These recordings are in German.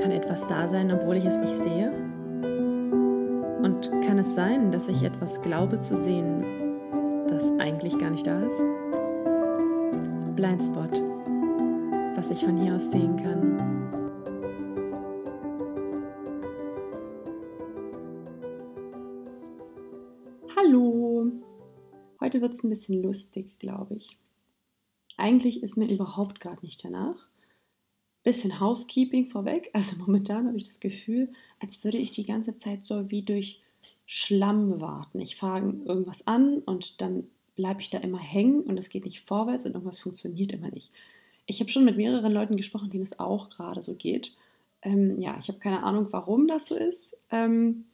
Kann etwas da sein, obwohl ich es nicht sehe? Und kann es sein, dass ich etwas glaube zu sehen, das eigentlich gar nicht da ist? Blindspot, was ich von hier aus sehen kann. Hallo! Heute wird es ein bisschen lustig, glaube ich. Eigentlich ist mir überhaupt gerade nicht danach. Bisschen Housekeeping vorweg. Also momentan habe ich das Gefühl, als würde ich die ganze Zeit so wie durch Schlamm warten. Ich fange irgendwas an und dann bleibe ich da immer hängen und es geht nicht vorwärts und irgendwas funktioniert immer nicht. Ich habe schon mit mehreren Leuten gesprochen, denen es auch gerade so geht. Ähm, ja, ich habe keine Ahnung, warum das so ist. Ähm,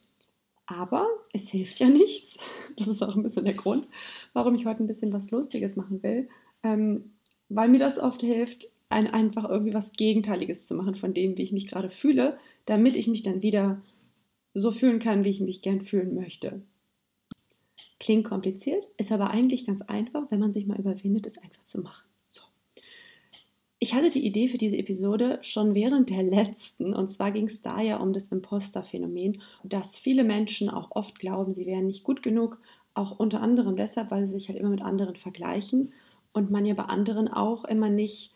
aber es hilft ja nichts. Das ist auch ein bisschen der Grund, warum ich heute ein bisschen was Lustiges machen will. Ähm, weil mir das oft hilft, ein, einfach irgendwie was Gegenteiliges zu machen von dem, wie ich mich gerade fühle, damit ich mich dann wieder so fühlen kann, wie ich mich gern fühlen möchte. Klingt kompliziert, ist aber eigentlich ganz einfach, wenn man sich mal überwindet, es einfach zu machen. So. Ich hatte die Idee für diese Episode schon während der letzten, und zwar ging es da ja um das Imposter-Phänomen, dass viele Menschen auch oft glauben, sie wären nicht gut genug, auch unter anderem deshalb, weil sie sich halt immer mit anderen vergleichen und man ja bei anderen auch immer nicht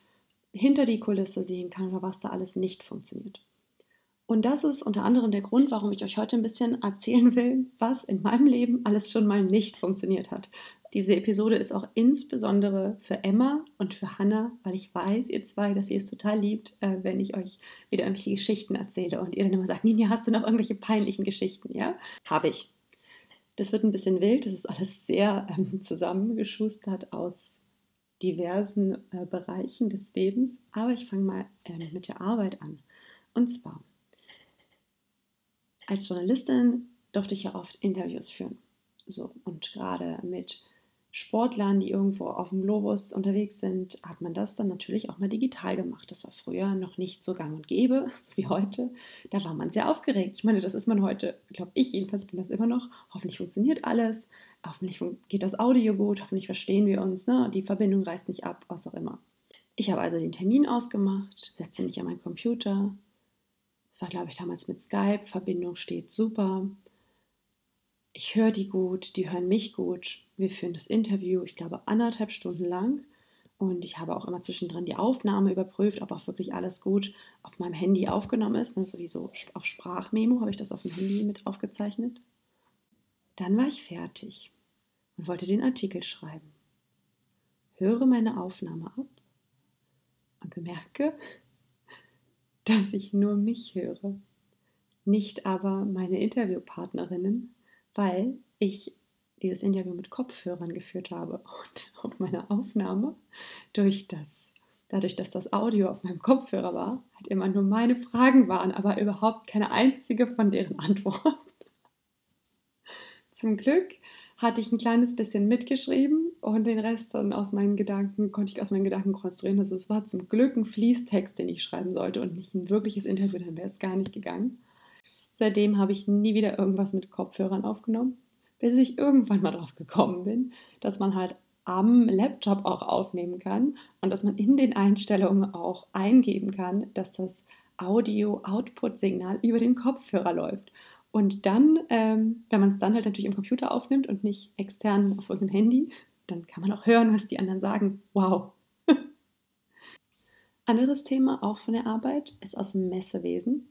hinter die Kulisse sehen kann oder was da alles nicht funktioniert. Und das ist unter anderem der Grund, warum ich euch heute ein bisschen erzählen will, was in meinem Leben alles schon mal nicht funktioniert hat. Diese Episode ist auch insbesondere für Emma und für Hannah, weil ich weiß, ihr zwei, dass ihr es total liebt, äh, wenn ich euch wieder irgendwelche Geschichten erzähle und ihr dann immer sagt, Ninja, hast du noch irgendwelche peinlichen Geschichten? Ja, habe ich. Das wird ein bisschen wild, das ist alles sehr ähm, zusammengeschustert aus diversen äh, Bereichen des Lebens, aber ich fange mal äh, mit der Arbeit an. Und zwar als Journalistin durfte ich ja oft Interviews führen. So, und gerade mit Sportlern, die irgendwo auf dem Globus unterwegs sind, hat man das dann natürlich auch mal digital gemacht. Das war früher noch nicht so gang und gäbe, so wie heute. Da war man sehr aufgeregt. Ich meine, das ist man heute, glaube ich jedenfalls bin das immer noch. Hoffentlich funktioniert alles, hoffentlich geht das Audio gut, hoffentlich verstehen wir uns, ne? die Verbindung reißt nicht ab, was auch immer. Ich habe also den Termin ausgemacht, setze mich an meinen Computer, das war, glaube ich, damals mit Skype. Verbindung steht super. Ich höre die gut, die hören mich gut. Wir führen das Interview, ich glaube, anderthalb Stunden lang. Und ich habe auch immer zwischendrin die Aufnahme überprüft, ob auch wirklich alles gut auf meinem Handy aufgenommen ist. Ne, sowieso auf Sprachmemo habe ich das auf dem Handy mit aufgezeichnet. Dann war ich fertig und wollte den Artikel schreiben. Höre meine Aufnahme ab und bemerke, dass ich nur mich höre, nicht aber meine Interviewpartnerinnen, weil ich dieses Interview mit Kopfhörern geführt habe und auf meiner Aufnahme durch das, dadurch, dass das Audio auf meinem Kopfhörer war, halt immer nur meine Fragen waren, aber überhaupt keine einzige von deren Antworten. Zum Glück hatte ich ein kleines bisschen mitgeschrieben und den Rest dann aus meinen Gedanken, konnte ich aus meinen Gedanken konstruieren. Also es war zum Glück ein Fließtext, den ich schreiben sollte und nicht ein wirkliches Interview, dann wäre es gar nicht gegangen. Seitdem habe ich nie wieder irgendwas mit Kopfhörern aufgenommen, bis ich irgendwann mal drauf gekommen bin, dass man halt am Laptop auch aufnehmen kann und dass man in den Einstellungen auch eingeben kann, dass das Audio-Output-Signal über den Kopfhörer läuft. Und dann, ähm, wenn man es dann halt natürlich im Computer aufnimmt und nicht extern auf irgendeinem Handy, dann kann man auch hören, was die anderen sagen. Wow. Anderes Thema, auch von der Arbeit, ist aus dem Messewesen.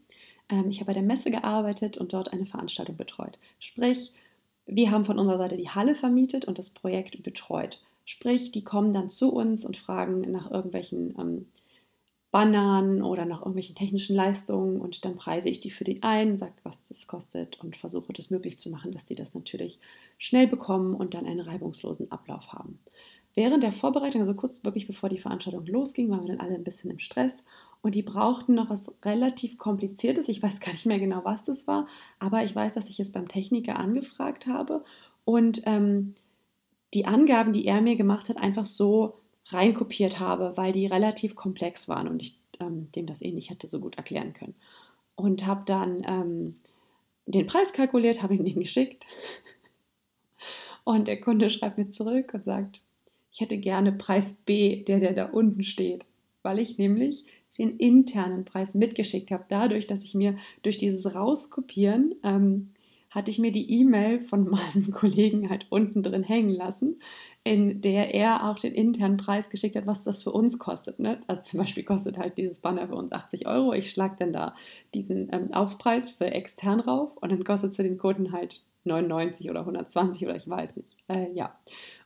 Ähm, ich habe bei der Messe gearbeitet und dort eine Veranstaltung betreut. Sprich, wir haben von unserer Seite die Halle vermietet und das Projekt betreut. Sprich, die kommen dann zu uns und fragen nach irgendwelchen ähm, Bannern oder nach irgendwelchen technischen Leistungen und dann preise ich die für die ein, sage, was das kostet und versuche das möglich zu machen, dass die das natürlich schnell bekommen und dann einen reibungslosen Ablauf haben. Während der Vorbereitung, also kurz wirklich bevor die Veranstaltung losging, waren wir dann alle ein bisschen im Stress und die brauchten noch was relativ kompliziertes. Ich weiß gar nicht mehr genau, was das war, aber ich weiß, dass ich es beim Techniker angefragt habe und ähm, die Angaben, die er mir gemacht hat, einfach so reinkopiert habe, weil die relativ komplex waren und ich ähm, dem das eh nicht hätte so gut erklären können. Und habe dann ähm, den Preis kalkuliert, habe ihm den geschickt. Und der Kunde schreibt mir zurück und sagt, ich hätte gerne Preis B, der, der da unten steht, weil ich nämlich den internen Preis mitgeschickt habe. Dadurch, dass ich mir durch dieses Rauskopieren ähm, hatte ich mir die E-Mail von meinem Kollegen halt unten drin hängen lassen, in der er auch den internen Preis geschickt hat, was das für uns kostet. Ne? Also zum Beispiel kostet halt dieses Banner für uns 80 Euro. Ich schlage dann da diesen ähm, Aufpreis für extern rauf und dann kostet es für den Kunden halt 99 oder 120 oder ich weiß nicht. Äh, ja.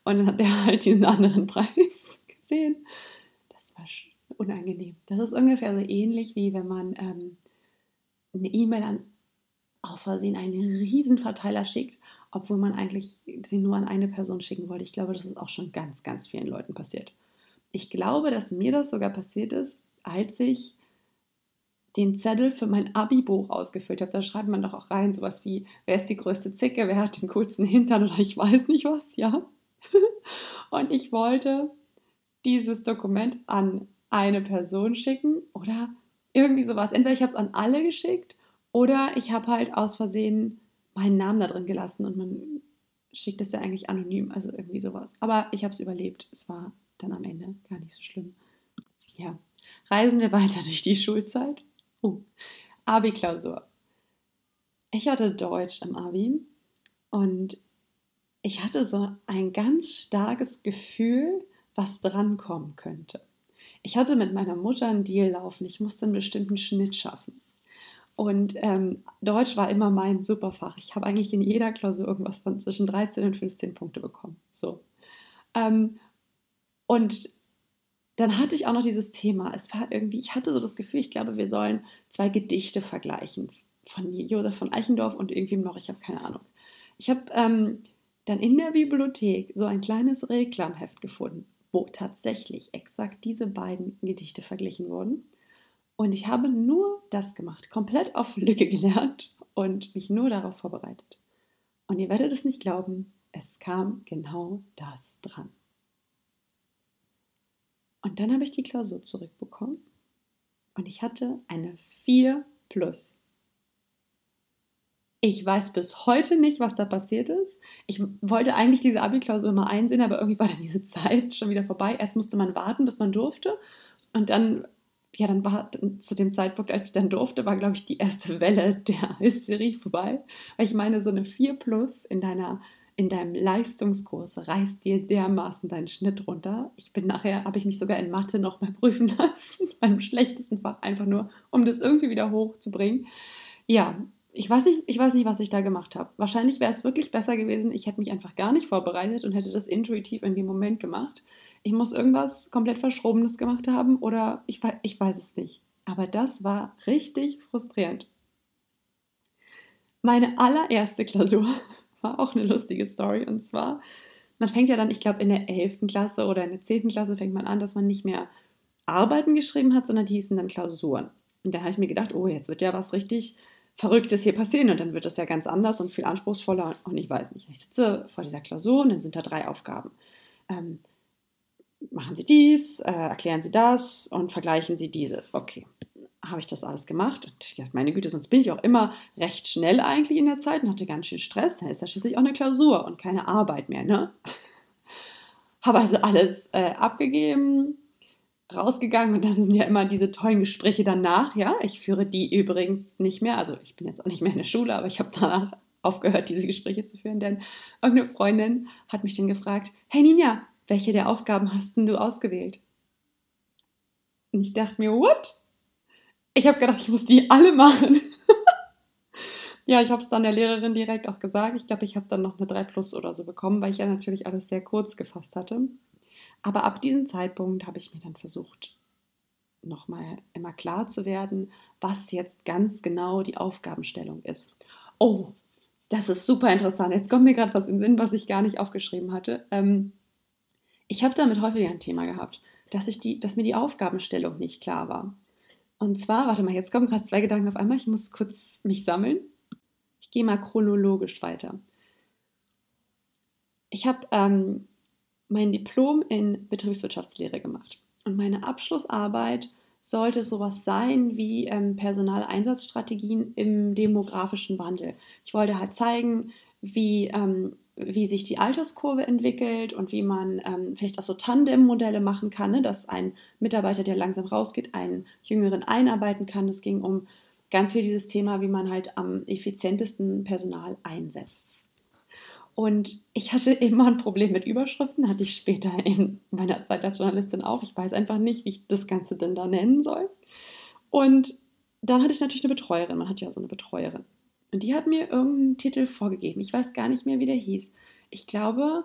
Und dann hat er halt diesen anderen Preis gesehen. Das war unangenehm. Das ist ungefähr so ähnlich wie wenn man ähm, eine E-Mail an aus Versehen einen riesen Verteiler schickt, obwohl man eigentlich den nur an eine Person schicken wollte. Ich glaube, das ist auch schon ganz, ganz vielen Leuten passiert. Ich glaube, dass mir das sogar passiert ist, als ich den Zettel für mein Abi-Buch ausgefüllt habe. Da schreibt man doch auch rein sowas wie, wer ist die größte Zicke, wer hat den coolsten Hintern oder ich weiß nicht was, ja. Und ich wollte dieses Dokument an eine Person schicken oder irgendwie sowas. Entweder ich habe es an alle geschickt oder ich habe halt aus Versehen meinen Namen da drin gelassen und man schickt es ja eigentlich anonym, also irgendwie sowas. Aber ich habe es überlebt. Es war dann am Ende gar nicht so schlimm. Ja, reisen wir weiter durch die Schulzeit. Oh, Abi-Klausur. Ich hatte Deutsch im Abi und ich hatte so ein ganz starkes Gefühl, was drankommen könnte. Ich hatte mit meiner Mutter einen Deal laufen. Ich musste einen bestimmten Schnitt schaffen. Und ähm, Deutsch war immer mein Superfach. Ich habe eigentlich in jeder Klausur irgendwas von zwischen 13 und 15 Punkte bekommen. So. Ähm, und dann hatte ich auch noch dieses Thema. Es war irgendwie, ich hatte so das Gefühl, ich glaube, wir sollen zwei Gedichte vergleichen. Von Josef von Eichendorff und irgendwem noch, ich habe keine Ahnung. Ich habe ähm, dann in der Bibliothek so ein kleines Reklamheft gefunden, wo tatsächlich exakt diese beiden Gedichte verglichen wurden. Und ich habe nur das gemacht, komplett auf Lücke gelernt und mich nur darauf vorbereitet. Und ihr werdet es nicht glauben, es kam genau das dran. Und dann habe ich die Klausur zurückbekommen und ich hatte eine 4 plus. Ich weiß bis heute nicht, was da passiert ist. Ich wollte eigentlich diese Abi-Klausur mal einsehen, aber irgendwie war dann diese Zeit schon wieder vorbei. Erst musste man warten, bis man durfte. Und dann ja, dann war zu dem Zeitpunkt, als ich dann durfte, war, glaube ich, die erste Welle der Hysterie vorbei. Weil ich meine, so eine 4 plus in deiner in deinem Leistungskurs reißt dir dermaßen deinen Schnitt runter. Ich bin nachher, habe ich mich sogar in Mathe noch mal prüfen lassen, beim schlechtesten Fach, einfach nur, um das irgendwie wieder hochzubringen. Ja, ich weiß nicht, ich weiß nicht, was ich da gemacht habe. Wahrscheinlich wäre es wirklich besser gewesen, ich hätte mich einfach gar nicht vorbereitet und hätte das intuitiv in dem Moment gemacht ich muss irgendwas komplett Verschrobenes gemacht haben oder ich, ich weiß es nicht. Aber das war richtig frustrierend. Meine allererste Klausur war auch eine lustige Story und zwar, man fängt ja dann, ich glaube, in der 11. Klasse oder in der 10. Klasse fängt man an, dass man nicht mehr Arbeiten geschrieben hat, sondern die hießen dann Klausuren. Und da habe ich mir gedacht, oh, jetzt wird ja was richtig Verrücktes hier passieren und dann wird das ja ganz anders und viel anspruchsvoller und ich weiß nicht. Ich sitze vor dieser Klausur und dann sind da drei Aufgaben. Ähm, machen Sie dies, äh, erklären Sie das und vergleichen Sie dieses. Okay, habe ich das alles gemacht. Und ich dachte, meine Güte, sonst bin ich auch immer recht schnell eigentlich in der Zeit und hatte ganz schön Stress. Da ist ja schließlich auch eine Klausur und keine Arbeit mehr, ne? Habe also alles äh, abgegeben, rausgegangen und dann sind ja immer diese tollen Gespräche danach, ja. Ich führe die übrigens nicht mehr, also ich bin jetzt auch nicht mehr in der Schule, aber ich habe danach aufgehört, diese Gespräche zu führen, denn irgendeine Freundin hat mich dann gefragt, hey Ninja, welche der Aufgaben hast denn du ausgewählt? Und ich dachte mir, what? Ich habe gedacht, ich muss die alle machen. ja, ich habe es dann der Lehrerin direkt auch gesagt. Ich glaube, ich habe dann noch eine 3 Plus oder so bekommen, weil ich ja natürlich alles sehr kurz gefasst hatte. Aber ab diesem Zeitpunkt habe ich mir dann versucht, nochmal immer klar zu werden, was jetzt ganz genau die Aufgabenstellung ist. Oh, das ist super interessant. Jetzt kommt mir gerade was in den Sinn, was ich gar nicht aufgeschrieben hatte. Ähm, ich habe damit häufiger ein Thema gehabt, dass, ich die, dass mir die Aufgabenstellung nicht klar war. Und zwar, warte mal, jetzt kommen gerade zwei Gedanken auf einmal. Ich muss kurz mich sammeln. Ich gehe mal chronologisch weiter. Ich habe ähm, mein Diplom in Betriebswirtschaftslehre gemacht. Und meine Abschlussarbeit sollte sowas sein wie ähm, Personaleinsatzstrategien im demografischen Wandel. Ich wollte halt zeigen, wie ähm, wie sich die Alterskurve entwickelt und wie man ähm, vielleicht auch so Tandem-Modelle machen kann, ne? dass ein Mitarbeiter, der langsam rausgeht, einen Jüngeren einarbeiten kann. Es ging um ganz viel dieses Thema, wie man halt am effizientesten Personal einsetzt. Und ich hatte immer ein Problem mit Überschriften, hatte ich später in meiner Zeit als Journalistin auch. Ich weiß einfach nicht, wie ich das Ganze denn da nennen soll. Und dann hatte ich natürlich eine Betreuerin. Man hat ja so eine Betreuerin. Und die hat mir irgendeinen Titel vorgegeben. Ich weiß gar nicht mehr, wie der hieß. Ich glaube,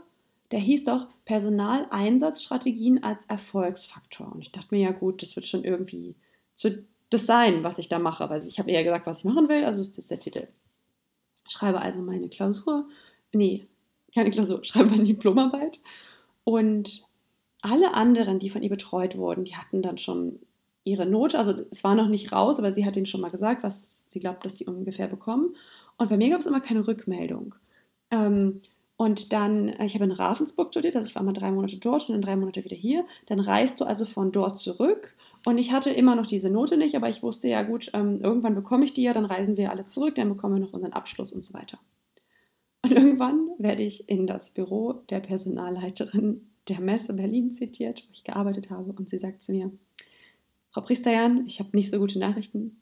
der hieß doch Personaleinsatzstrategien als Erfolgsfaktor. Und ich dachte mir, ja gut, das wird schon irgendwie zu das sein, was ich da mache. Weil ich habe eher gesagt, was ich machen will, also ist das der Titel. Schreibe also meine Klausur, nee, keine Klausur, schreibe meine Diplomarbeit. Und alle anderen, die von ihr betreut wurden, die hatten dann schon ihre Note. Also es war noch nicht raus, aber sie hat ihnen schon mal gesagt, was sie glaubt, dass sie ungefähr bekommen. Und bei mir gab es immer keine Rückmeldung. Ähm, und dann, äh, ich habe in Ravensburg studiert, also ich war mal drei Monate dort und dann drei Monate wieder hier. Dann reist du also von dort zurück. Und ich hatte immer noch diese Note nicht, aber ich wusste ja gut, ähm, irgendwann bekomme ich die ja, dann reisen wir alle zurück, dann bekommen wir noch unseren Abschluss und so weiter. Und irgendwann werde ich in das Büro der Personalleiterin der Messe Berlin zitiert, wo ich gearbeitet habe. Und sie sagt zu mir, Frau Priesterjan, ich habe nicht so gute Nachrichten.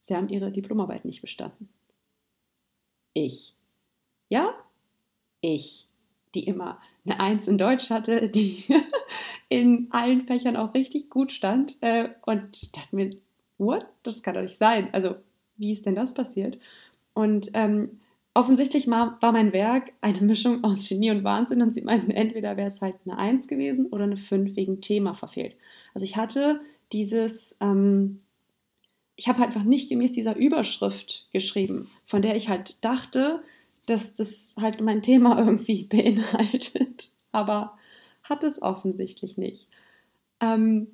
Sie haben Ihre Diplomarbeit nicht bestanden. Ich. Ja? Ich, die immer eine Eins in Deutsch hatte, die in allen Fächern auch richtig gut stand. Äh, und ich dachte mir, what? Das kann doch nicht sein. Also, wie ist denn das passiert? Und ähm, offensichtlich war mein Werk eine Mischung aus Genie und Wahnsinn und sie meinten, entweder wäre es halt eine Eins gewesen oder eine Fünf wegen Thema verfehlt. Also ich hatte dieses, ähm, ich habe halt einfach nicht gemäß dieser Überschrift geschrieben, von der ich halt dachte, dass das halt mein Thema irgendwie beinhaltet. Aber hat es offensichtlich nicht. Ähm,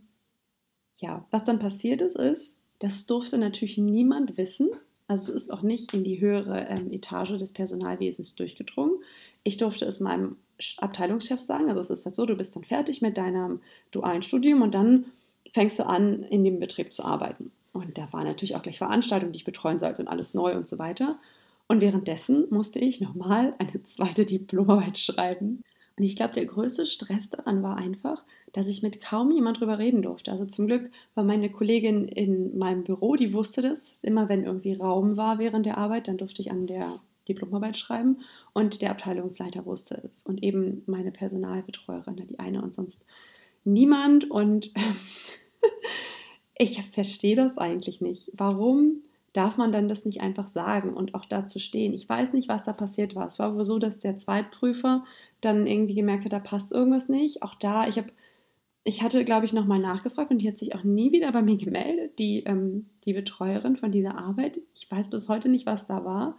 ja, was dann passiert ist, ist, das durfte natürlich niemand wissen. Also es ist auch nicht in die höhere ähm, Etage des Personalwesens durchgedrungen. Ich durfte es meinem Abteilungschef sagen. Also es ist halt so, du bist dann fertig mit deinem dualen Studium und dann fängst du an, in dem Betrieb zu arbeiten. Und da war natürlich auch gleich Veranstaltungen, die ich betreuen sollte und alles neu und so weiter. Und währenddessen musste ich nochmal eine zweite Diplomarbeit schreiben. Und ich glaube, der größte Stress daran war einfach, dass ich mit kaum jemand drüber reden durfte. Also zum Glück war meine Kollegin in meinem Büro, die wusste das. Immer wenn irgendwie Raum war während der Arbeit, dann durfte ich an der Diplomarbeit schreiben. Und der Abteilungsleiter wusste es. Und eben meine Personalbetreuerin, die eine und sonst niemand. Und ich verstehe das eigentlich nicht. Warum darf man dann das nicht einfach sagen und auch dazu stehen? Ich weiß nicht, was da passiert war. Es war wohl so, dass der Zweitprüfer dann irgendwie gemerkt hat, da passt irgendwas nicht. Auch da, ich habe, ich hatte, glaube ich, nochmal nachgefragt und die hat sich auch nie wieder bei mir gemeldet, die, ähm, die Betreuerin von dieser Arbeit. Ich weiß bis heute nicht, was da war.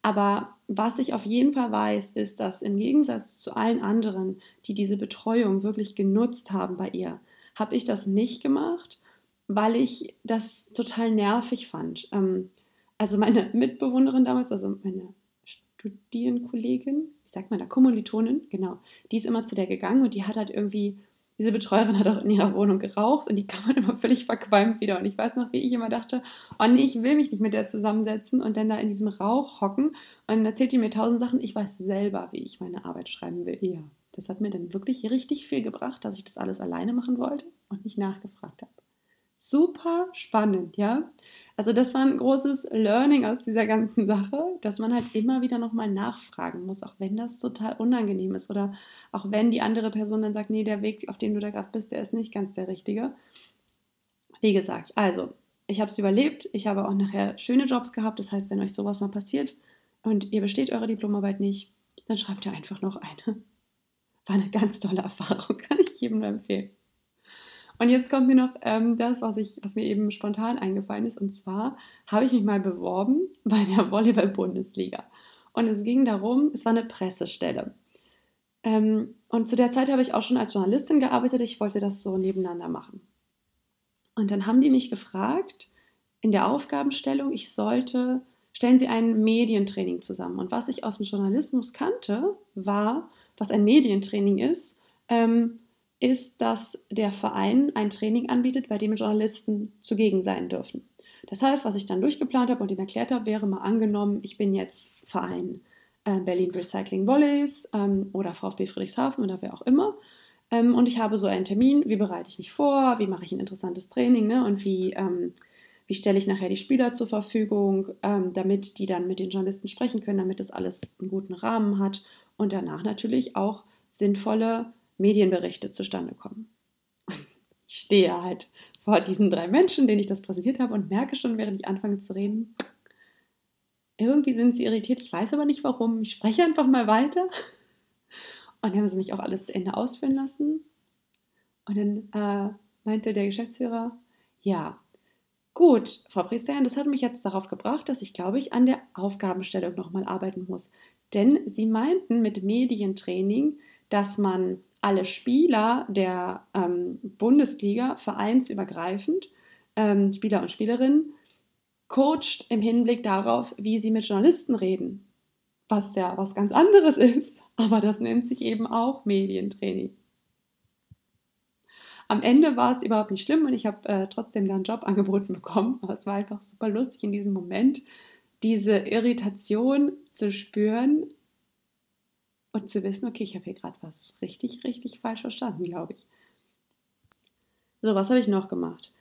Aber was ich auf jeden Fall weiß, ist, dass im Gegensatz zu allen anderen, die diese Betreuung wirklich genutzt haben bei ihr, habe ich das nicht gemacht weil ich das total nervig fand. Ähm, also meine Mitbewohnerin damals, also meine Studienkollegin, wie sagt man da, Kommilitonin, genau, die ist immer zu der gegangen und die hat halt irgendwie, diese Betreuerin hat auch in ihrer Wohnung geraucht und die kam halt immer völlig verqualmt wieder. Und ich weiß noch, wie ich immer dachte, oh nee, ich will mich nicht mit der zusammensetzen und dann da in diesem Rauch hocken. Und dann erzählt die mir tausend Sachen. Ich weiß selber, wie ich meine Arbeit schreiben will. Ja, das hat mir dann wirklich richtig viel gebracht, dass ich das alles alleine machen wollte und nicht nachgefragt habe super spannend, ja. Also das war ein großes Learning aus dieser ganzen Sache, dass man halt immer wieder nochmal nachfragen muss, auch wenn das total unangenehm ist oder auch wenn die andere Person dann sagt, nee, der Weg, auf dem du da gerade bist, der ist nicht ganz der richtige. Wie gesagt, also ich habe es überlebt, ich habe auch nachher schöne Jobs gehabt, das heißt, wenn euch sowas mal passiert und ihr besteht eure Diplomarbeit nicht, dann schreibt ihr einfach noch eine. War eine ganz tolle Erfahrung, kann ich jedem empfehlen. Und jetzt kommt mir noch ähm, das, was, ich, was mir eben spontan eingefallen ist. Und zwar habe ich mich mal beworben bei der Volleyball-Bundesliga. Und es ging darum, es war eine Pressestelle. Ähm, und zu der Zeit habe ich auch schon als Journalistin gearbeitet. Ich wollte das so nebeneinander machen. Und dann haben die mich gefragt, in der Aufgabenstellung, ich sollte, stellen Sie ein Medientraining zusammen. Und was ich aus dem Journalismus kannte, war, was ein Medientraining ist, ähm, ist, dass der Verein ein Training anbietet, bei dem Journalisten zugegen sein dürfen. Das heißt, was ich dann durchgeplant habe und ihnen erklärt habe, wäre mal angenommen, ich bin jetzt Verein äh, Berlin Recycling Volleys ähm, oder VfB Friedrichshafen oder wer auch immer. Ähm, und ich habe so einen Termin, wie bereite ich mich vor, wie mache ich ein interessantes Training ne? und wie, ähm, wie stelle ich nachher die Spieler zur Verfügung, ähm, damit die dann mit den Journalisten sprechen können, damit das alles einen guten Rahmen hat und danach natürlich auch sinnvolle Medienberichte zustande kommen. Ich stehe halt vor diesen drei Menschen, denen ich das präsentiert habe und merke schon, während ich anfange zu reden, irgendwie sind sie irritiert, ich weiß aber nicht warum. Ich spreche einfach mal weiter. Und dann haben sie mich auch alles zu Ende ausführen lassen. Und dann äh, meinte der Geschäftsführer, ja, gut, Frau Priester, das hat mich jetzt darauf gebracht, dass ich, glaube ich, an der Aufgabenstellung nochmal arbeiten muss. Denn Sie meinten mit Medientraining, dass man alle Spieler der ähm, Bundesliga vereinsübergreifend, ähm, Spieler und Spielerinnen, coacht im Hinblick darauf, wie sie mit Journalisten reden. Was ja was ganz anderes ist, aber das nennt sich eben auch Medientraining. Am Ende war es überhaupt nicht schlimm und ich habe äh, trotzdem dann einen Job angeboten bekommen, aber es war einfach super lustig in diesem Moment, diese Irritation zu spüren und zu wissen, okay, ich habe hier gerade was richtig, richtig falsch verstanden, glaube ich. So, was habe ich noch gemacht?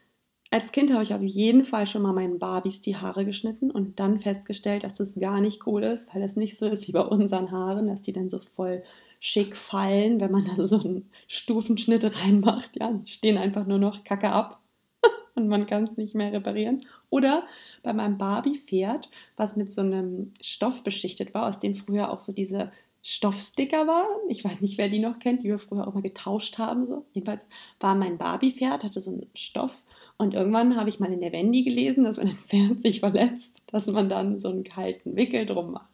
Als Kind habe ich auf jeden Fall schon mal meinen Barbies die Haare geschnitten und dann festgestellt, dass das gar nicht cool ist, weil das nicht so ist wie bei unseren Haaren, dass die dann so voll schick fallen, wenn man da so einen Stufenschnitt reinmacht. Ja, die stehen einfach nur noch Kacke ab und man kann es nicht mehr reparieren. Oder bei meinem Barbie-Pferd, was mit so einem Stoff beschichtet war, aus dem früher auch so diese Stoffsticker waren. Ich weiß nicht, wer die noch kennt, die wir früher auch mal getauscht haben. So. Jedenfalls war mein Barbie-Pferd, hatte so einen Stoff und irgendwann habe ich mal in der Wendy gelesen, dass wenn ein Pferd sich verletzt, dass man dann so einen kalten Wickel drum macht.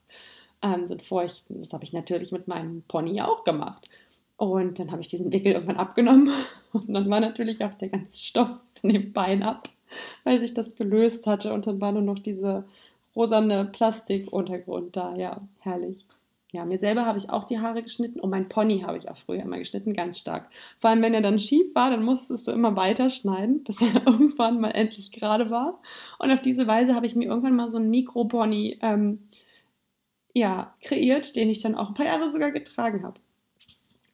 Ähm, so einen feuchten. Das habe ich natürlich mit meinem Pony auch gemacht. Und dann habe ich diesen Wickel irgendwann abgenommen und dann war natürlich auch der ganze Stoff von dem Bein ab, weil sich das gelöst hatte und dann war nur noch diese rosane Plastikuntergrund da. Ja, herrlich. Ja, mir selber habe ich auch die Haare geschnitten und mein Pony habe ich auch früher immer geschnitten, ganz stark. Vor allem, wenn er dann schief war, dann musstest du immer weiter schneiden, bis er irgendwann mal endlich gerade war. Und auf diese Weise habe ich mir irgendwann mal so einen Mikropony ähm, ja, kreiert, den ich dann auch ein paar Jahre sogar getragen habe.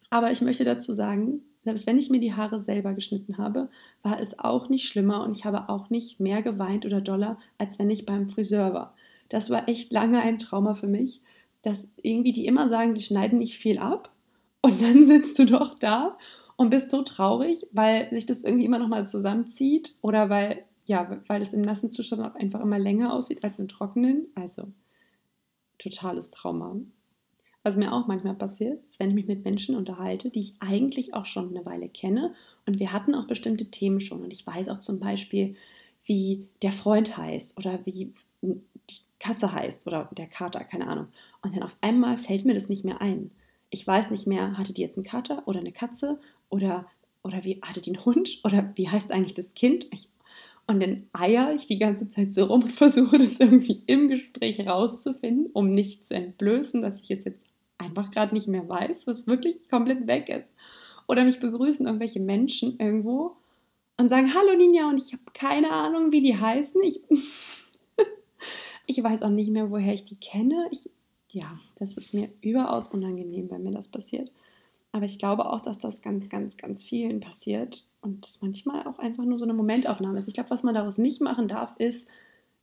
Aber ich möchte dazu sagen, selbst wenn ich mir die Haare selber geschnitten habe, war es auch nicht schlimmer und ich habe auch nicht mehr geweint oder doller, als wenn ich beim Friseur war. Das war echt lange ein Trauma für mich dass irgendwie die immer sagen, sie schneiden nicht viel ab und dann sitzt du doch da und bist so traurig, weil sich das irgendwie immer noch mal zusammenzieht oder weil ja, weil es im nassen Zustand auch einfach immer länger aussieht als im trockenen. Also totales Trauma. Was mir auch manchmal passiert, ist, wenn ich mich mit Menschen unterhalte, die ich eigentlich auch schon eine Weile kenne und wir hatten auch bestimmte Themen schon und ich weiß auch zum Beispiel, wie der Freund heißt oder wie Katze heißt oder der Kater, keine Ahnung. Und dann auf einmal fällt mir das nicht mehr ein. Ich weiß nicht mehr, hatte die jetzt einen Kater oder eine Katze oder, oder wie hatte die einen Hund oder wie heißt eigentlich das Kind? Ich, und dann eier ich die ganze Zeit so rum und versuche das irgendwie im Gespräch rauszufinden, um nicht zu entblößen, dass ich es jetzt einfach gerade nicht mehr weiß, was wirklich komplett weg ist. Oder mich begrüßen irgendwelche Menschen irgendwo und sagen, hallo Ninja, und ich habe keine Ahnung, wie die heißen. Ich, ich weiß auch nicht mehr, woher ich die kenne. Ich, ja, das ist mir überaus unangenehm, wenn mir das passiert. Aber ich glaube auch, dass das ganz, ganz, ganz vielen passiert und das manchmal auch einfach nur so eine Momentaufnahme ist. Ich glaube, was man daraus nicht machen darf, ist,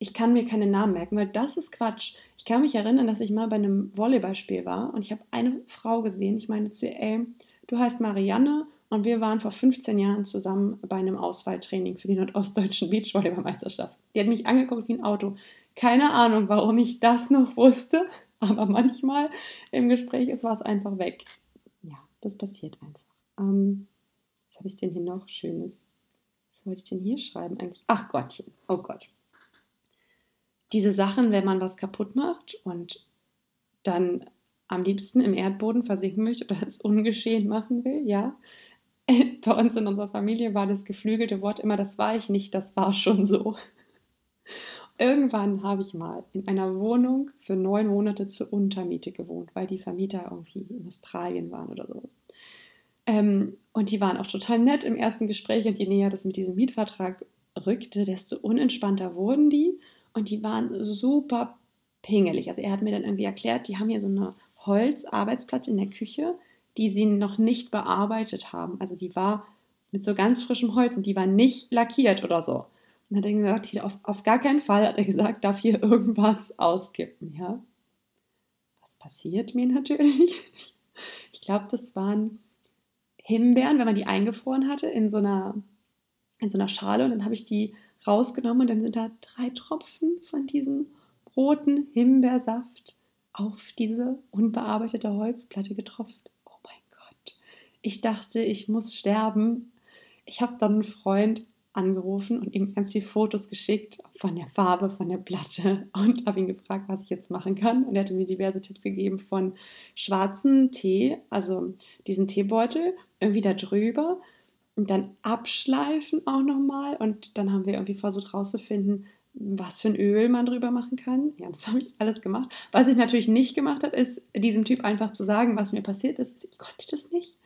ich kann mir keine Namen merken, weil das ist Quatsch. Ich kann mich erinnern, dass ich mal bei einem Volleyballspiel war und ich habe eine Frau gesehen. Ich meine zu ihr, ey, du heißt Marianne und wir waren vor 15 Jahren zusammen bei einem Auswahltraining für die nordostdeutschen Beachvolleyballmeisterschaft. Die hat mich angeguckt wie ein Auto. Keine Ahnung, warum ich das noch wusste. Aber manchmal im Gespräch ist was einfach weg. Ja, das passiert einfach. Ähm, was habe ich denn hier noch Schönes? Was wollte ich denn hier schreiben eigentlich? Ach Gottchen, oh Gott. Diese Sachen, wenn man was kaputt macht und dann am liebsten im Erdboden versinken möchte oder es ungeschehen machen will, ja. Bei uns in unserer Familie war das geflügelte Wort immer, das war ich nicht, das war schon so. Irgendwann habe ich mal in einer Wohnung für neun Monate zur Untermiete gewohnt, weil die Vermieter irgendwie in Australien waren oder sowas. Ähm, und die waren auch total nett im ersten Gespräch und je näher das mit diesem Mietvertrag rückte, desto unentspannter wurden die und die waren super pingelig. Also er hat mir dann irgendwie erklärt, die haben hier so eine Holzarbeitsplatte in der Küche, die sie noch nicht bearbeitet haben. Also die war mit so ganz frischem Holz und die war nicht lackiert oder so. Und dann hat er gesagt, hier, auf, auf gar keinen Fall, hat er gesagt, darf hier irgendwas auskippen, ja. Was passiert mir natürlich? Ich glaube, das waren Himbeeren, wenn man die eingefroren hatte in so einer, in so einer Schale und dann habe ich die rausgenommen und dann sind da drei Tropfen von diesem roten Himbeersaft auf diese unbearbeitete Holzplatte getropft. Oh mein Gott. Ich dachte, ich muss sterben. Ich habe dann einen Freund angerufen und ihm ganz viele Fotos geschickt von der Farbe, von der Platte und habe ihn gefragt, was ich jetzt machen kann. Und er hatte mir diverse Tipps gegeben von schwarzen Tee, also diesen Teebeutel, irgendwie da drüber und dann abschleifen auch nochmal. Und dann haben wir irgendwie versucht rauszufinden, was für ein Öl man drüber machen kann. Ja, das habe ich alles gemacht. Was ich natürlich nicht gemacht habe, ist diesem Typ einfach zu sagen, was mir passiert ist. Ich konnte das nicht.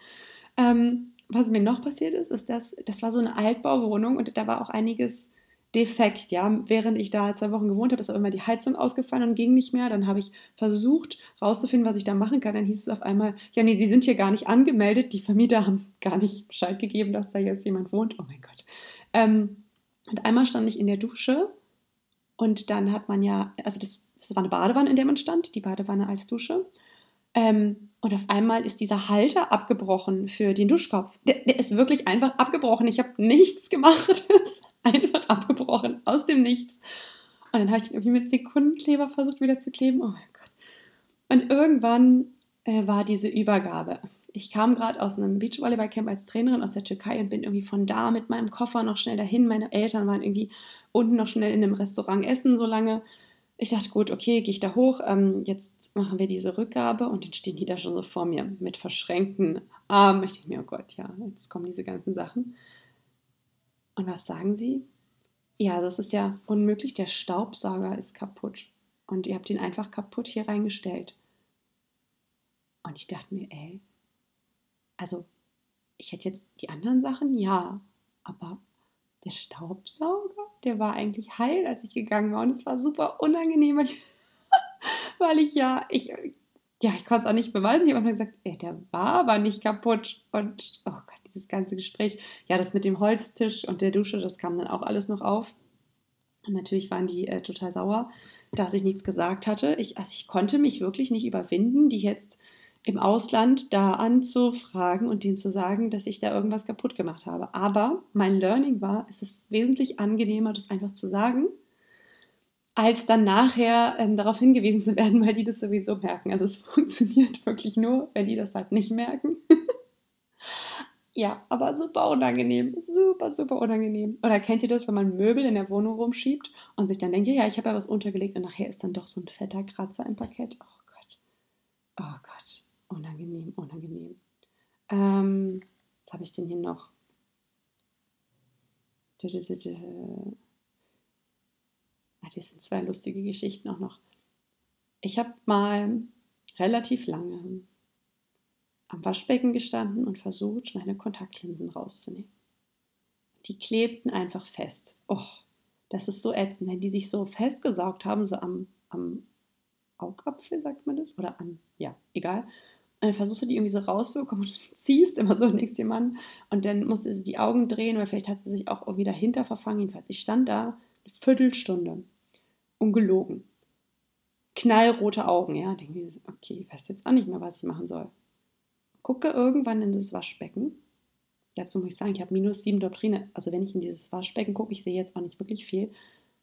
Ähm, was mir noch passiert ist, ist, dass das war so eine Altbauwohnung und da war auch einiges defekt. Ja, während ich da zwei Wochen gewohnt habe, ist auch immer die Heizung ausgefallen und ging nicht mehr. Dann habe ich versucht rauszufinden, was ich da machen kann. Dann hieß es auf einmal, ja, nee, Sie sind hier gar nicht angemeldet. Die Vermieter haben gar nicht Bescheid gegeben, dass da jetzt jemand wohnt. Oh mein Gott. Ähm, und einmal stand ich in der Dusche und dann hat man ja, also das, das war eine Badewanne, in der man stand, die Badewanne als Dusche. Ähm, und auf einmal ist dieser Halter abgebrochen für den Duschkopf. Der, der ist wirklich einfach abgebrochen. Ich habe nichts gemacht. ist einfach abgebrochen aus dem Nichts. Und dann habe ich irgendwie mit Sekundenkleber versucht wieder zu kleben. Oh mein Gott. Und irgendwann äh, war diese Übergabe. Ich kam gerade aus einem Beachvolleyballcamp als Trainerin aus der Türkei und bin irgendwie von da mit meinem Koffer noch schnell dahin. Meine Eltern waren irgendwie unten noch schnell in einem Restaurant essen so lange ich dachte, gut, okay, gehe ich da hoch, ähm, jetzt machen wir diese Rückgabe und dann stehen die da schon so vor mir mit verschränkten Armen. Ich denke mir, oh Gott, ja, jetzt kommen diese ganzen Sachen. Und was sagen sie? Ja, das ist ja unmöglich, der Staubsauger ist kaputt. Und ihr habt ihn einfach kaputt hier reingestellt. Und ich dachte mir, ey, also ich hätte jetzt die anderen Sachen, ja, aber der Staubsauger, der war eigentlich heil, als ich gegangen war. Und es war super unangenehm, weil ich, ja, ich, ja, ich konnte es auch nicht beweisen. Ich habe einfach gesagt, ey, der war aber nicht kaputt. Und, oh Gott, dieses ganze Gespräch. Ja, das mit dem Holztisch und der Dusche, das kam dann auch alles noch auf. Und natürlich waren die äh, total sauer, dass ich nichts gesagt hatte. Ich, also ich konnte mich wirklich nicht überwinden, die jetzt im Ausland da anzufragen und denen zu sagen, dass ich da irgendwas kaputt gemacht habe. Aber mein Learning war, es ist wesentlich angenehmer, das einfach zu sagen, als dann nachher ähm, darauf hingewiesen zu werden, weil die das sowieso merken. Also es funktioniert wirklich nur, wenn die das halt nicht merken. ja, aber super unangenehm. Super, super unangenehm. Oder kennt ihr das, wenn man Möbel in der Wohnung rumschiebt und sich dann denkt, ja, ich habe ja was untergelegt und nachher ist dann doch so ein fetter Kratzer im Parkett. Oh Gott. Oh Gott. Unangenehm, unangenehm. Ähm, was habe ich denn hier noch? Ah, das sind zwei lustige Geschichten auch noch. Ich habe mal relativ lange am Waschbecken gestanden und versucht, meine Kontaktlinsen rauszunehmen. Die klebten einfach fest. Oh, das ist so ätzend, wenn die sich so festgesaugt haben, so am, am Augapfel, sagt man das? Oder an, ja, egal. Und dann versuchst du die irgendwie so rauszukommen und ziehst immer so nix jemanden und dann musste sie die Augen drehen, weil vielleicht hat sie sich auch irgendwie dahinter verfangen. Jedenfalls, ich stand da eine Viertelstunde, ungelogen. Knallrote Augen, ja. Denke mir, okay, ich weiß jetzt auch nicht mehr, was ich machen soll. Gucke irgendwann in das Waschbecken. Dazu muss ich sagen, ich habe minus sieben Doktrine. Also wenn ich in dieses Waschbecken gucke, ich sehe jetzt auch nicht wirklich viel.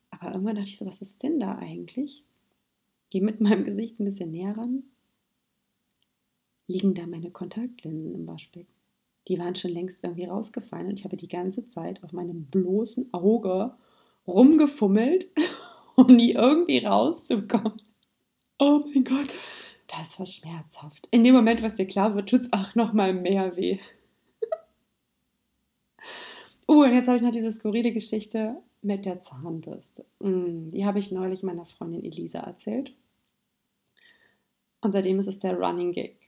Aber irgendwann dachte ich so, was ist denn da eigentlich? Gehe mit meinem Gesicht ein bisschen näher ran liegen da meine Kontaktlinsen im Waschbecken. Die waren schon längst irgendwie rausgefallen und ich habe die ganze Zeit auf meinem bloßen Auge rumgefummelt, um die irgendwie rauszubekommen. Oh mein Gott, das war schmerzhaft. In dem Moment, was dir klar wird, tut es auch noch mal mehr weh. oh, und jetzt habe ich noch diese skurrile Geschichte mit der Zahnbürste. Mm, die habe ich neulich meiner Freundin Elisa erzählt. Und seitdem ist es der Running Gig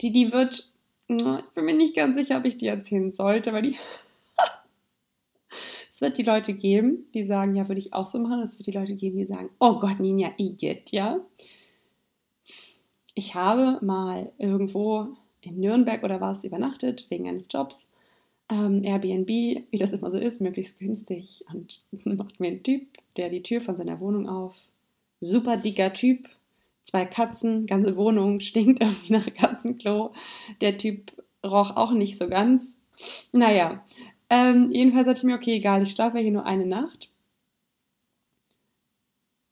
die, die wird, ich bin mir nicht ganz sicher, ob ich die erzählen sollte, weil die Es wird die Leute geben, die sagen, ja, würde ich auch so machen. Es wird die Leute geben, die sagen, oh Gott, Ninja, igitt, ja. Ich habe mal irgendwo in Nürnberg oder was übernachtet, wegen eines Jobs. Ähm, Airbnb, wie das immer so ist, möglichst günstig. Und macht mir ein Typ, der die Tür von seiner Wohnung auf. Super dicker Typ, zwei Katzen, ganze Wohnung stinkt irgendwie nach Katzenklo. Der Typ roch auch nicht so ganz. Naja, ähm, jedenfalls dachte ich mir, okay, egal, ich schlafe hier nur eine Nacht.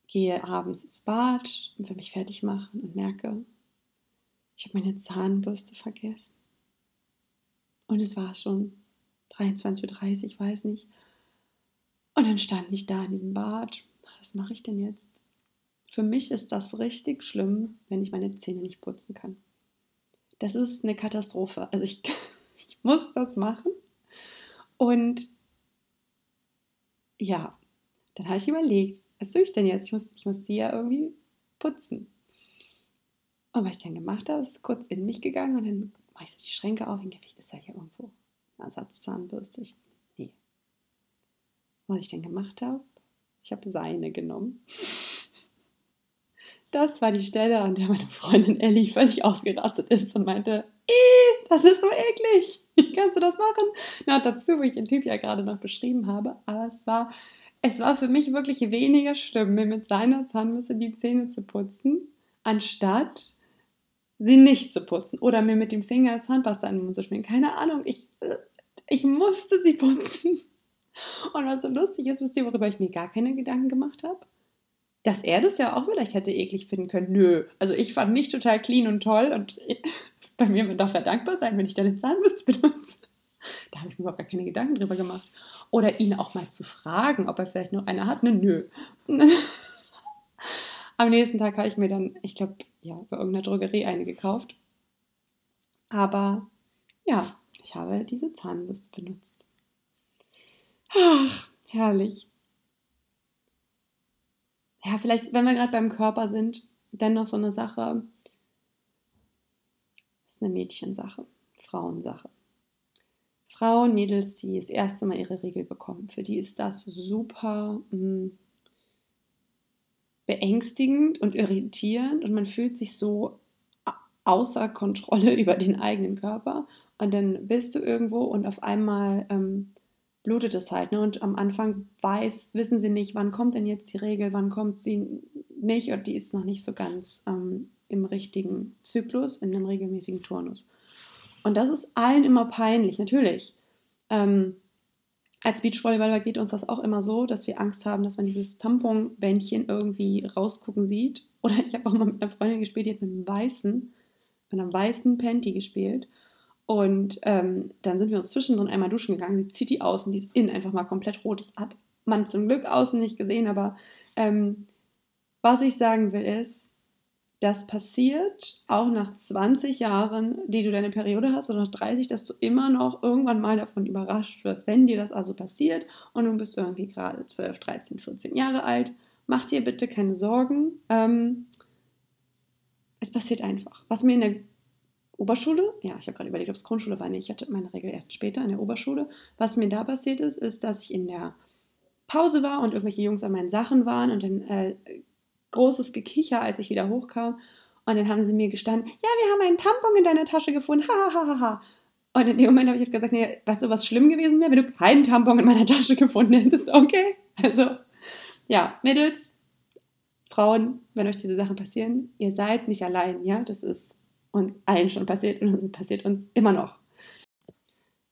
Gehe abends ins Bad und will mich fertig machen und merke, ich habe meine Zahnbürste vergessen. Und es war schon 23.30 Uhr, weiß nicht. Und dann stand ich da in diesem Bad. Was mache ich denn jetzt? Für mich ist das richtig schlimm, wenn ich meine Zähne nicht putzen kann. Das ist eine Katastrophe. Also ich, ich muss das machen. Und ja, dann habe ich überlegt, was tue ich denn jetzt? Ich muss, ich muss die ja irgendwie putzen. Und was ich dann gemacht habe, ist kurz in mich gegangen und dann mache ich so die Schränke auf und das ist ja hier irgendwo Ersatzzahnbürste. Ich, nee. Was ich dann gemacht habe, ich habe seine genommen. Das war die Stelle, an der meine Freundin Ellie völlig ausgerastet ist und meinte, das ist so eklig. Wie kannst du das machen? Na, dazu, wo ich den Typ ja gerade noch beschrieben habe. Aber es war, es war für mich wirklich weniger schlimm, mir mit seiner Zahnbürste die Zähne zu putzen, anstatt sie nicht zu putzen oder mir mit dem Finger Zahnpasta in den Mund zu schmieren. Keine Ahnung, ich, äh, ich musste sie putzen. Und was so lustig ist, wisst ihr, worüber ich mir gar keine Gedanken gemacht habe? Dass er das ja auch vielleicht hätte eklig finden können. Nö, also ich fand mich total clean und toll und bei mir darf er dankbar sein, wenn ich deine Zahnbürste benutze. Da habe ich mir überhaupt gar keine Gedanken drüber gemacht. Oder ihn auch mal zu fragen, ob er vielleicht noch eine hat. Ne, nö. Am nächsten Tag habe ich mir dann, ich glaube, ja, bei irgendeiner Drogerie eine gekauft. Aber ja, ich habe diese Zahnbürste benutzt. Ach, herrlich. Ja, vielleicht, wenn wir gerade beim Körper sind, dann noch so eine Sache. Das ist eine Mädchensache, Frauensache. Frauen, Mädels, die das erste Mal ihre Regel bekommen, für die ist das super hm, beängstigend und irritierend und man fühlt sich so außer Kontrolle über den eigenen Körper und dann bist du irgendwo und auf einmal ähm, blutet es halt. Ne? Und am Anfang weiß, wissen sie nicht, wann kommt denn jetzt die Regel, wann kommt sie nicht und die ist noch nicht so ganz ähm, im richtigen Zyklus, in einem regelmäßigen Turnus. Und das ist allen immer peinlich, natürlich. Ähm, als Beachvolleyballer geht uns das auch immer so, dass wir Angst haben, dass man dieses Tamponbändchen irgendwie rausgucken sieht. Oder ich habe auch mal mit einer Freundin gespielt, die hat mit einem weißen, mit einem weißen Panty gespielt. Und ähm, dann sind wir uns zwischendrin einmal duschen gegangen. Sie zieht die aus und die ist innen einfach mal komplett rot. Das hat man zum Glück außen nicht gesehen, aber ähm, was ich sagen will ist, das passiert auch nach 20 Jahren, die du deine Periode hast oder nach 30, dass du immer noch irgendwann mal davon überrascht wirst. Wenn dir das also passiert und du bist irgendwie gerade 12, 13, 14 Jahre alt, mach dir bitte keine Sorgen. Ähm, es passiert einfach. Was mir in der Oberschule, ja, ich habe gerade überlegt, ob es Grundschule war, nee, ich hatte meine Regel erst später in der Oberschule. Was mir da passiert ist, ist, dass ich in der Pause war und irgendwelche Jungs an meinen Sachen waren und dann äh, großes Gekicher, als ich wieder hochkam. Und dann haben sie mir gestanden, ja, wir haben einen Tampon in deiner Tasche gefunden, ha, ha, ha, ha. Und in dem Moment habe ich gesagt, nee, weißt du, was schlimm gewesen wäre, wenn du keinen Tampon in meiner Tasche gefunden hättest, okay? Also, ja, Mädels, Frauen, wenn euch diese Sachen passieren, ihr seid nicht allein, ja, das ist uns allen schon passiert und es passiert uns immer noch.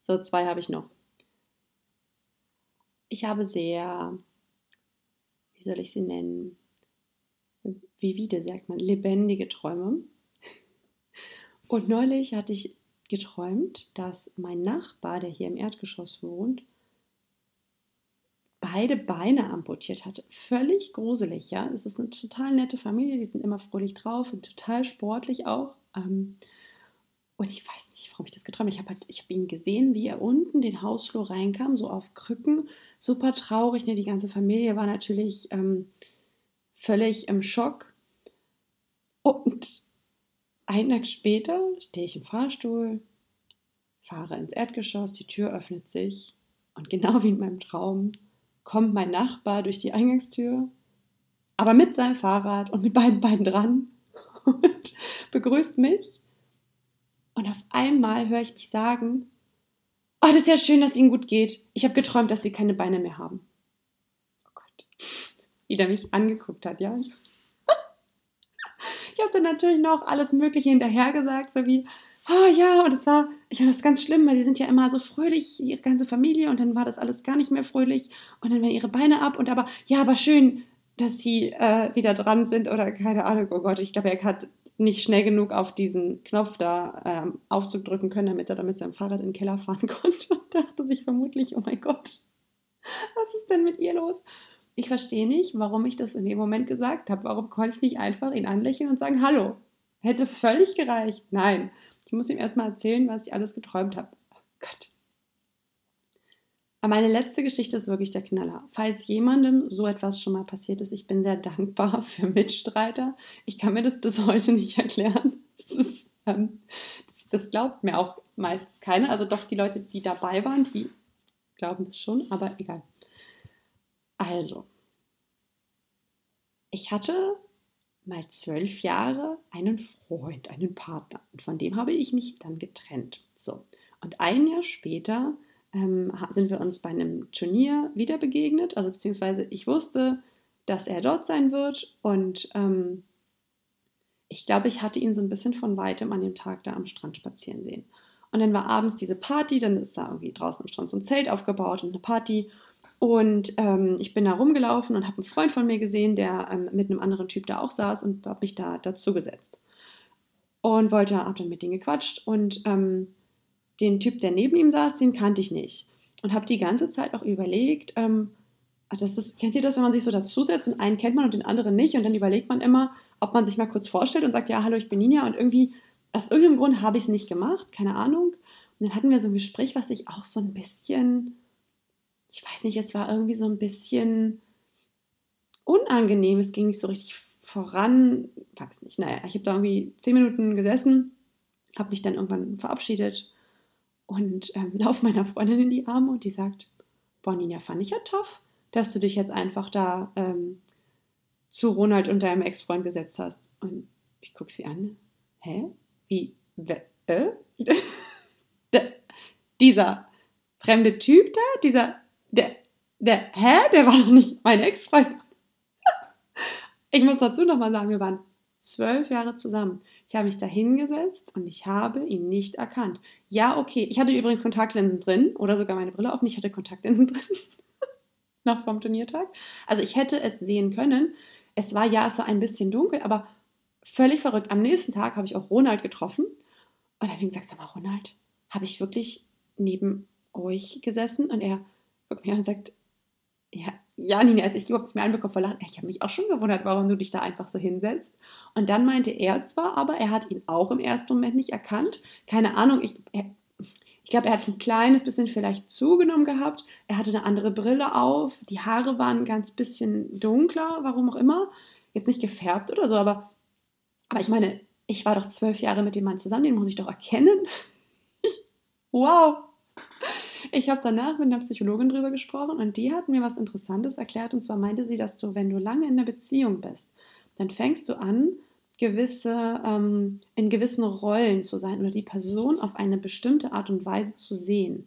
So, zwei habe ich noch. Ich habe sehr, wie soll ich sie nennen, vivide, sagt man, lebendige Träume. Und neulich hatte ich geträumt, dass mein Nachbar, der hier im Erdgeschoss wohnt, beide Beine amputiert hatte. Völlig gruselig, ja. Es ist eine total nette Familie, die sind immer fröhlich drauf und total sportlich auch. Ähm, und ich weiß nicht, warum ich das geträumt habe. Ich habe halt, hab ihn gesehen, wie er unten den Hausflur reinkam, so auf Krücken. Super traurig. Ne? Die ganze Familie war natürlich ähm, völlig im Schock. Und einen Tag später stehe ich im Fahrstuhl, fahre ins Erdgeschoss, die Tür öffnet sich und genau wie in meinem Traum kommt mein Nachbar durch die Eingangstür, aber mit seinem Fahrrad und mit beiden Beinen dran und begrüßt mich. Und auf einmal höre ich mich sagen, oh, das ist ja schön, dass Ihnen gut geht. Ich habe geträumt, dass Sie keine Beine mehr haben. Oh Gott. Wie der mich angeguckt hat, ja. Ich, ich habe dann natürlich noch alles Mögliche hinterher gesagt, so wie, oh ja, und es war, ich fand das ganz schlimm, weil sie sind ja immer so fröhlich, ihre ganze Familie, und dann war das alles gar nicht mehr fröhlich, und dann waren ihre Beine ab, und aber, ja, aber schön, dass sie äh, wieder dran sind, oder keine Ahnung, oh Gott, ich glaube, er hat nicht schnell genug auf diesen Knopf da ähm, Aufzug drücken können, damit er damit seinem Fahrrad in den Keller fahren konnte, und dachte sich vermutlich, oh mein Gott, was ist denn mit ihr los? Ich verstehe nicht, warum ich das in dem Moment gesagt habe. Warum konnte ich nicht einfach ihn anlächeln und sagen, hallo? Hätte völlig gereicht. Nein, ich muss ihm erstmal erzählen, was ich alles geträumt habe. Oh Gott. Aber meine letzte Geschichte ist wirklich der Knaller. Falls jemandem so etwas schon mal passiert ist, ich bin sehr dankbar für Mitstreiter. Ich kann mir das bis heute nicht erklären. Das, ist, ähm, das, das glaubt mir auch meistens keiner. Also doch die Leute, die dabei waren, die glauben das schon, aber egal. Also, ich hatte mal zwölf Jahre einen Freund, einen Partner. Und von dem habe ich mich dann getrennt. So. Und ein Jahr später ähm, sind wir uns bei einem Turnier wieder begegnet. Also beziehungsweise ich wusste, dass er dort sein wird. Und ähm, ich glaube, ich hatte ihn so ein bisschen von weitem an dem Tag da am Strand spazieren sehen. Und dann war abends diese Party, dann ist da irgendwie draußen am Strand so ein Zelt aufgebaut und eine Party. Und ähm, ich bin da rumgelaufen und habe einen Freund von mir gesehen, der ähm, mit einem anderen Typ da auch saß und habe mich da dazu gesetzt. Und wollte, habe dann mit denen gequatscht und ähm, den Typ, der neben ihm saß, den kannte ich nicht. Und habe die ganze Zeit auch überlegt, ähm, das ist, kennt ihr das, wenn man sich so dazusetzt und einen kennt man und den anderen nicht und dann überlegt man immer, ob man sich mal kurz vorstellt und sagt, ja, hallo, ich bin Ninja und irgendwie, aus irgendeinem Grund habe ich es nicht gemacht, keine Ahnung. Und dann hatten wir so ein Gespräch, was sich auch so ein bisschen ich weiß nicht, es war irgendwie so ein bisschen unangenehm. Es ging nicht so richtig voran. Weiß nicht. Naja, ich habe da irgendwie zehn Minuten gesessen, habe mich dann irgendwann verabschiedet und ähm, laufe meiner Freundin in die Arme und die sagt: Boah, fand ich ja tough, dass du dich jetzt einfach da ähm, zu Ronald und deinem Ex-Freund gesetzt hast. Und ich gucke sie an: Hä? Wie? Äh? dieser fremde Typ da, dieser der, der, hä? Der war doch nicht mein Ex-Freund. ich muss dazu nochmal sagen, wir waren zwölf Jahre zusammen. Ich habe mich da hingesetzt und ich habe ihn nicht erkannt. Ja, okay. Ich hatte übrigens Kontaktlinsen drin oder sogar meine Brille auf ich hatte Kontaktlinsen drin. Noch vom Turniertag. Also ich hätte es sehen können. Es war ja, es war ein bisschen dunkel, aber völlig verrückt. Am nächsten Tag habe ich auch Ronald getroffen und habe ihm gesagt, sag mal, Ronald, habe ich wirklich neben euch gesessen? Und er, guckt mir an und sagt, ja, ja, Nina, als ich überhaupt nicht mehr anbekommen vor Lachen, ich habe mich auch schon gewundert, warum du dich da einfach so hinsetzt. Und dann meinte er zwar, aber er hat ihn auch im ersten Moment nicht erkannt. Keine Ahnung, ich, ich glaube, er hat ein kleines bisschen vielleicht zugenommen gehabt. Er hatte eine andere Brille auf. Die Haare waren ein ganz bisschen dunkler, warum auch immer. Jetzt nicht gefärbt oder so, aber, aber ich meine, ich war doch zwölf Jahre mit dem Mann zusammen, den muss ich doch erkennen. wow. Ich habe danach mit einer Psychologin drüber gesprochen und die hat mir was Interessantes erklärt. Und zwar meinte sie, dass du, wenn du lange in einer Beziehung bist, dann fängst du an, gewisse, ähm, in gewissen Rollen zu sein oder die Person auf eine bestimmte Art und Weise zu sehen.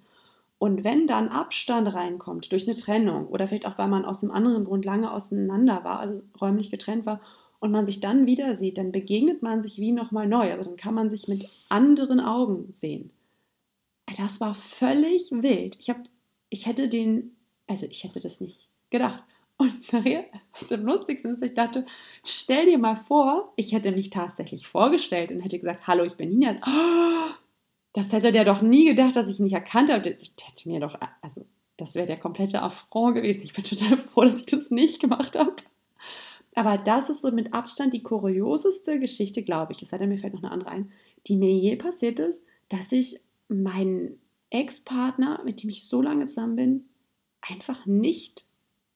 Und wenn dann Abstand reinkommt durch eine Trennung oder vielleicht auch, weil man aus einem anderen Grund lange auseinander war, also räumlich getrennt war, und man sich dann wieder sieht, dann begegnet man sich wie nochmal neu. Also dann kann man sich mit anderen Augen sehen. Das war völlig wild. Ich, hab, ich hätte den, also ich hätte das nicht gedacht. Und Maria, was am lustigsten ist, ich dachte, stell dir mal vor, ich hätte mich tatsächlich vorgestellt und hätte gesagt, hallo, ich bin Nina. Oh, das hätte der doch nie gedacht, dass ich ihn nicht erkannt habe. Das hätte mir doch, also das wäre der komplette Affront gewesen. Ich bin total froh, dass ich das nicht gemacht habe. Aber das ist so mit Abstand die kurioseste Geschichte, glaube ich, es sei denn, mir fällt noch eine andere ein, die mir je passiert ist, dass ich meinen Ex-Partner, mit dem ich so lange zusammen bin, einfach nicht,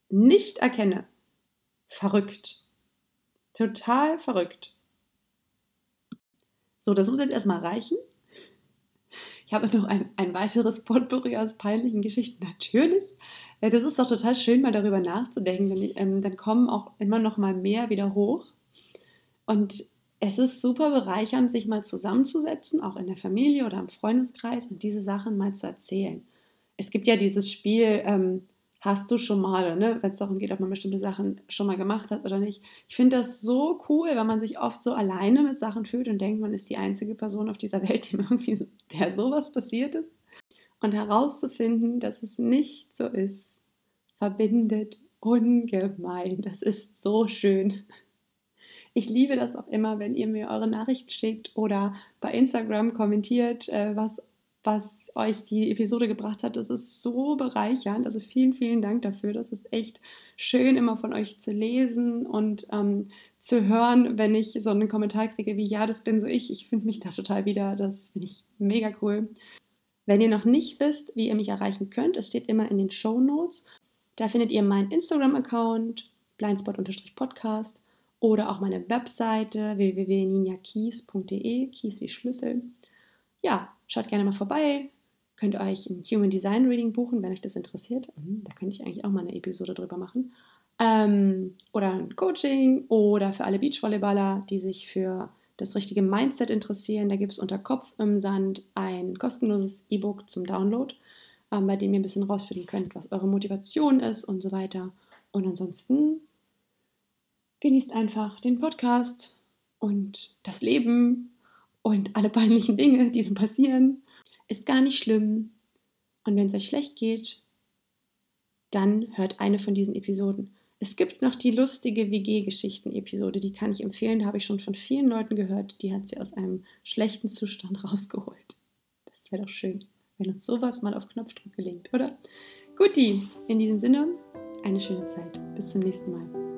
nicht erkenne. Verrückt. Total verrückt. So, das muss jetzt erstmal reichen. Ich habe noch ein, ein weiteres Potpourri aus peinlichen Geschichten. Natürlich. Ja, das ist doch total schön, mal darüber nachzudenken. Denn, ähm, dann kommen auch immer noch mal mehr wieder hoch. Und es ist super bereichernd, sich mal zusammenzusetzen, auch in der Familie oder im Freundeskreis und diese Sachen mal zu erzählen. Es gibt ja dieses Spiel, ähm, hast du schon mal, ne, wenn es darum geht, ob man bestimmte Sachen schon mal gemacht hat oder nicht. Ich finde das so cool, weil man sich oft so alleine mit Sachen fühlt und denkt, man ist die einzige Person auf dieser Welt, die irgendwie, der sowas passiert ist. Und herauszufinden, dass es nicht so ist, verbindet ungemein. Das ist so schön. Ich liebe das auch immer, wenn ihr mir eure Nachrichten schickt oder bei Instagram kommentiert, äh, was was euch die Episode gebracht hat. Das ist so bereichernd. Also vielen, vielen Dank dafür. Das ist echt schön, immer von euch zu lesen und ähm, zu hören, wenn ich so einen Kommentar kriege wie, ja, das bin so ich. Ich finde mich da total wieder. Das finde ich mega cool. Wenn ihr noch nicht wisst, wie ihr mich erreichen könnt, es steht immer in den Show Notes. Da findet ihr meinen Instagram-Account, blindspot-podcast oder auch meine Webseite www.ninjakies.de, Kies wie Schlüssel. Ja, Schaut gerne mal vorbei. Könnt ihr euch ein Human Design Reading buchen, wenn euch das interessiert. Mhm, da könnte ich eigentlich auch mal eine Episode drüber machen. Ähm, oder ein Coaching oder für alle Beachvolleyballer, die sich für das richtige Mindset interessieren. Da gibt es unter Kopf im Sand ein kostenloses E-Book zum Download, ähm, bei dem ihr ein bisschen rausfinden könnt, was eure Motivation ist und so weiter. Und ansonsten genießt einfach den Podcast und das Leben und alle peinlichen Dinge, die so passieren, ist gar nicht schlimm. Und wenn es euch schlecht geht, dann hört eine von diesen Episoden. Es gibt noch die lustige WG-Geschichten-Episode, die kann ich empfehlen. Da habe ich schon von vielen Leuten gehört. Die hat sie aus einem schlechten Zustand rausgeholt. Das wäre doch schön, wenn uns sowas mal auf Knopfdruck gelingt, oder? Guti, in diesem Sinne, eine schöne Zeit. Bis zum nächsten Mal.